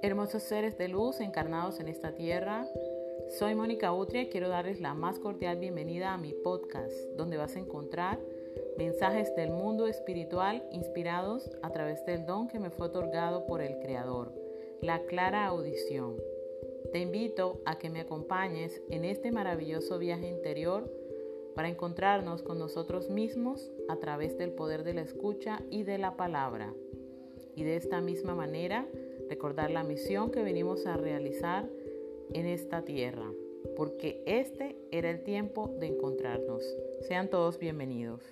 Hermosos seres de luz encarnados en esta tierra, soy Mónica Utria y quiero darles la más cordial bienvenida a mi podcast, donde vas a encontrar mensajes del mundo espiritual inspirados a través del don que me fue otorgado por el Creador, la clara audición. Te invito a que me acompañes en este maravilloso viaje interior para encontrarnos con nosotros mismos a través del poder de la escucha y de la palabra. Y de esta misma manera, recordar la misión que venimos a realizar en esta tierra, porque este era el tiempo de encontrarnos. Sean todos bienvenidos.